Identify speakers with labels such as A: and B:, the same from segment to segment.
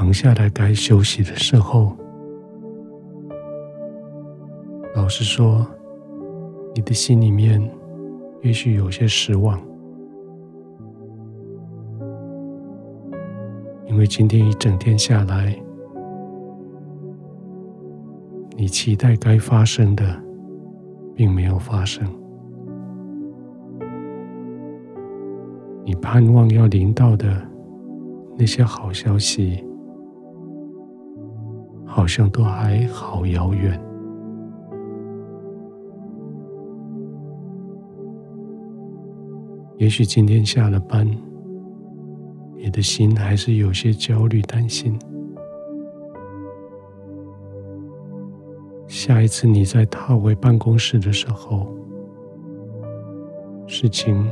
A: 躺下来该休息的时候，老实说，你的心里面也许有些失望，因为今天一整天下来，你期待该发生的，并没有发生；你盼望要临到的那些好消息，好像都还好遥远。也许今天下了班，你的心还是有些焦虑、担心。下一次你再踏回办公室的时候，事情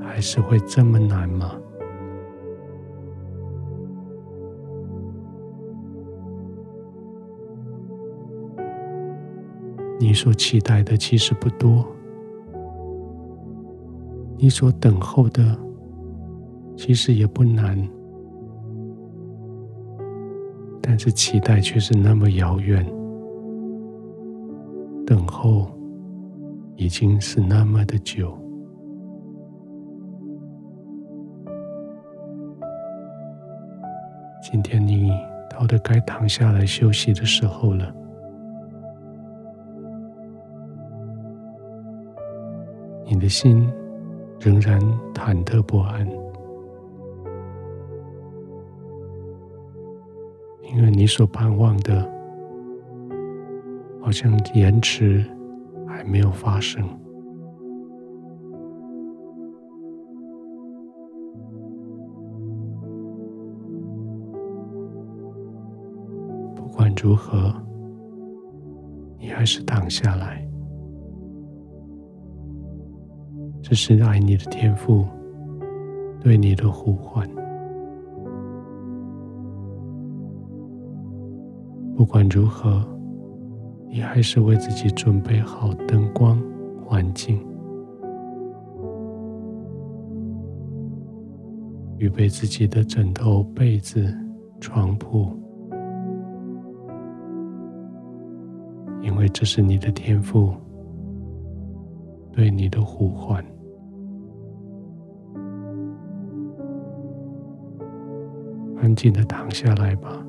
A: 还是会这么难吗？你所期待的其实不多，你所等候的其实也不难，但是期待却是那么遥远。等候已经是那么的久，今天你到了该躺下来休息的时候了。的心仍然忐忑不安，因为你所盼望的。好像延迟还没有发生。不管如何，你还是躺下来。这是爱你的天赋对你的呼唤。不管如何。你还是为自己准备好灯光、环境，预备自己的枕头、被子、床铺，因为这是你的天赋对你的呼唤。安静的躺下来吧。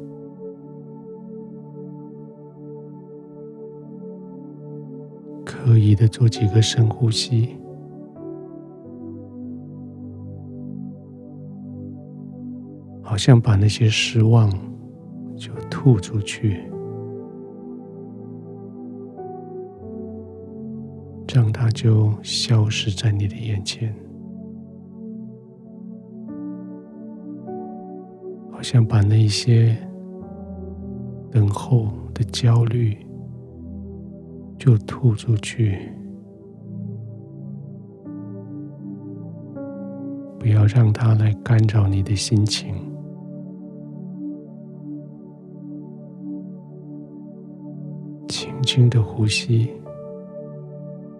A: 刻意的做几个深呼吸，好像把那些失望就吐出去，让它就消失在你的眼前，好像把那些等候的焦虑。就吐出去，不要让它来干扰你的心情。轻轻的呼吸，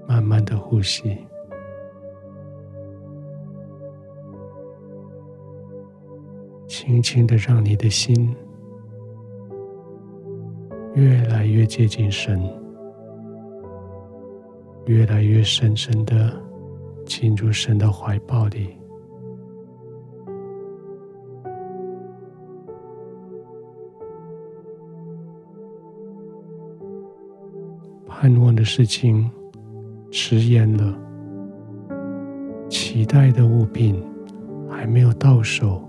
A: 慢慢的呼吸，轻轻的让你的心越来越接近神。越来越深深的进入神的怀抱里，盼望的事情迟延了，期待的物品还没有到手，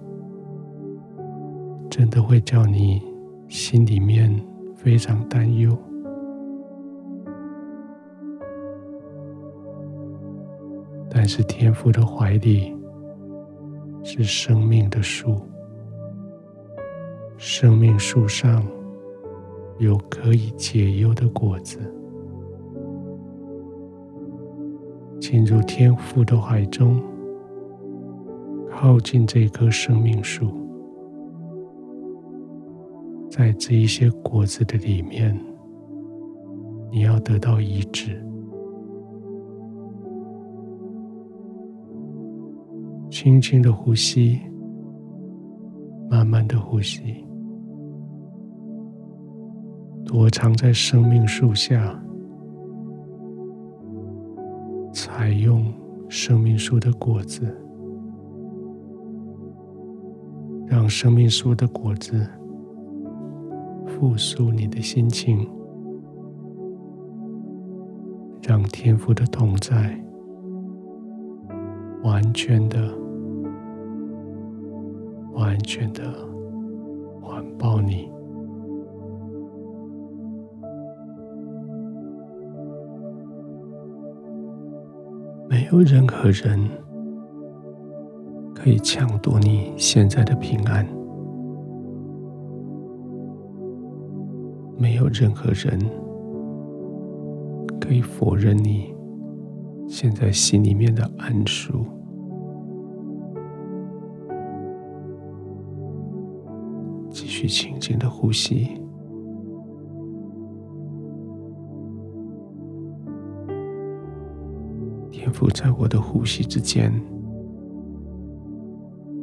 A: 真的会叫你心里面非常担忧。但是天父的怀里是生命的树，生命树上有可以解忧的果子。进入天父的怀中，靠近这棵生命树，在这一些果子的里面，你要得到医治。轻轻的呼吸，慢慢的呼吸，躲藏在生命树下，采用生命树的果子，让生命树的果子复苏你的心情，让天父的同在完全的、完全的环抱你。没有任何人可以抢夺你现在的平安，没有任何人可以否认你现在心里面的安舒。继续轻轻的呼吸。天父，在我的呼吸之间，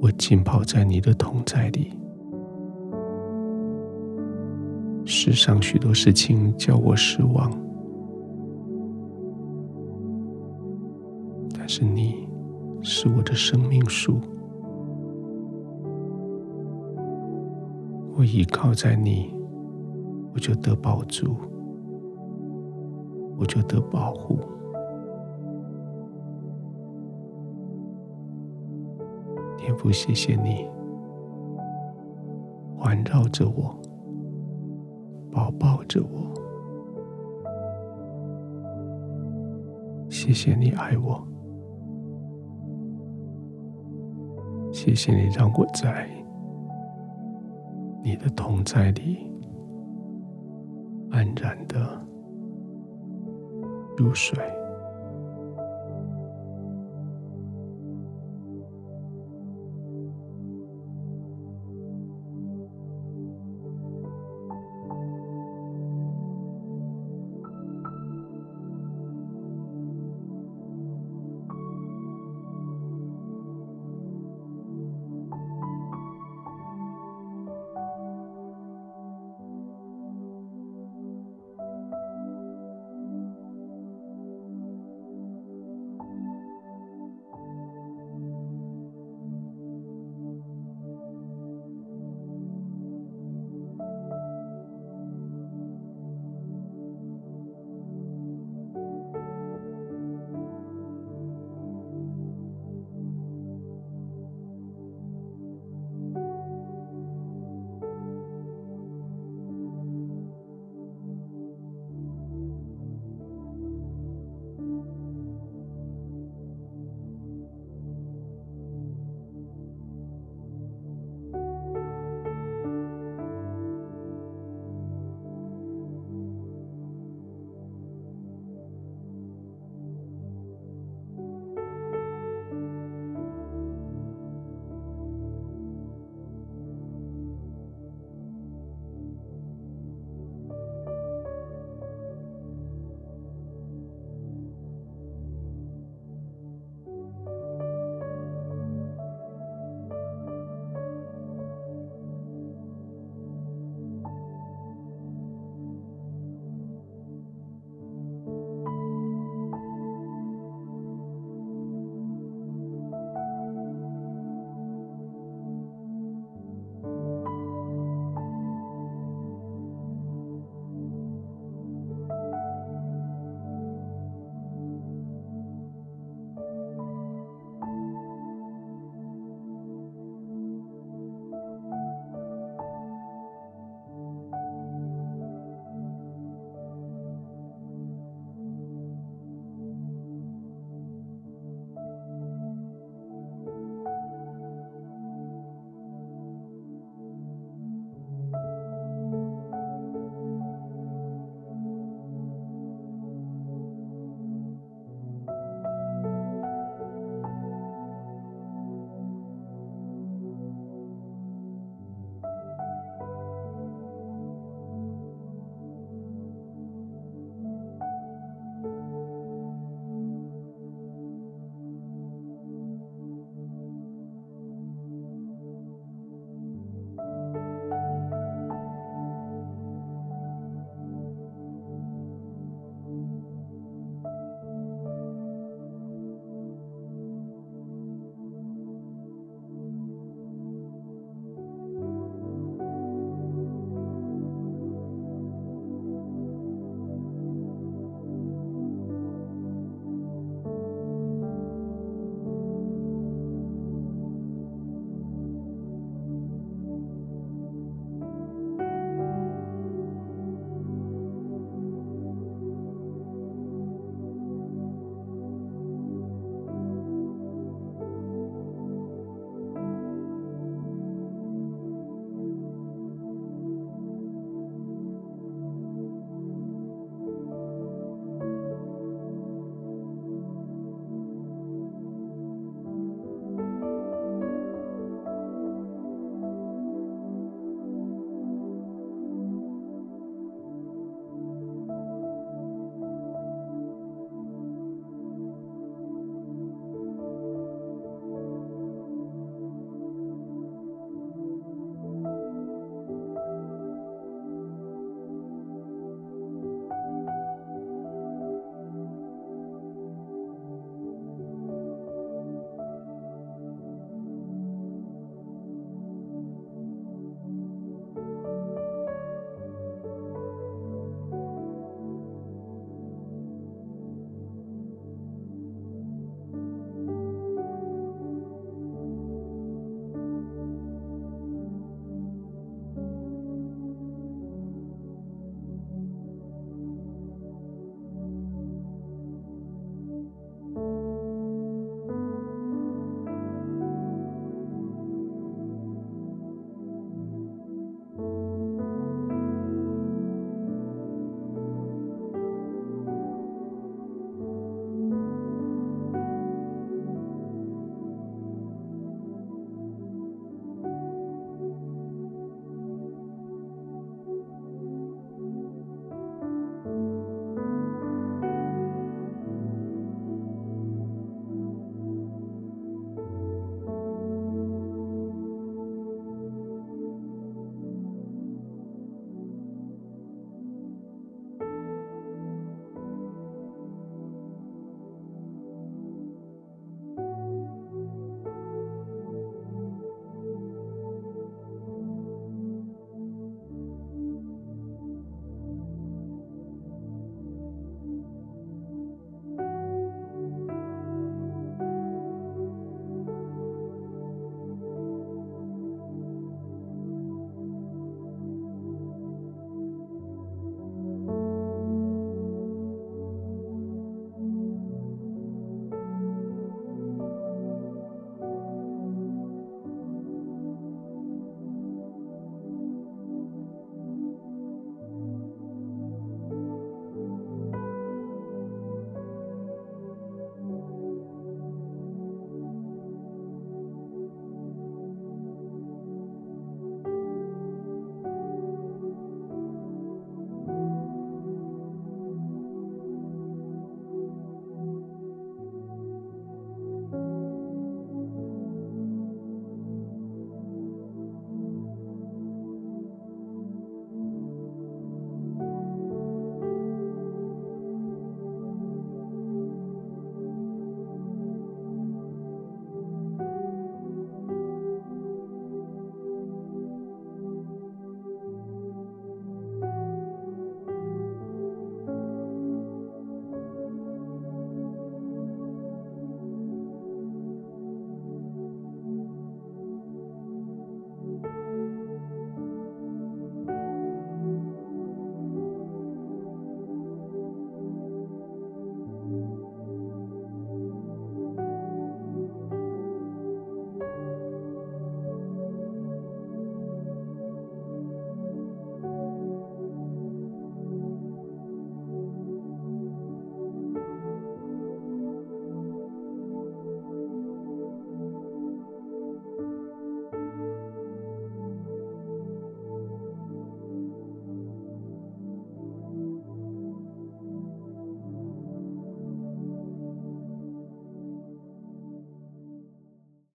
A: 我浸泡在你的同在里。世上许多事情叫我失望，但是你是我的生命树，我依靠在你，我就得保住，我就得保护。天父，谢谢你环绕着我，抱抱着我。谢谢你爱我，谢谢你让我在你的同在里安然的入睡。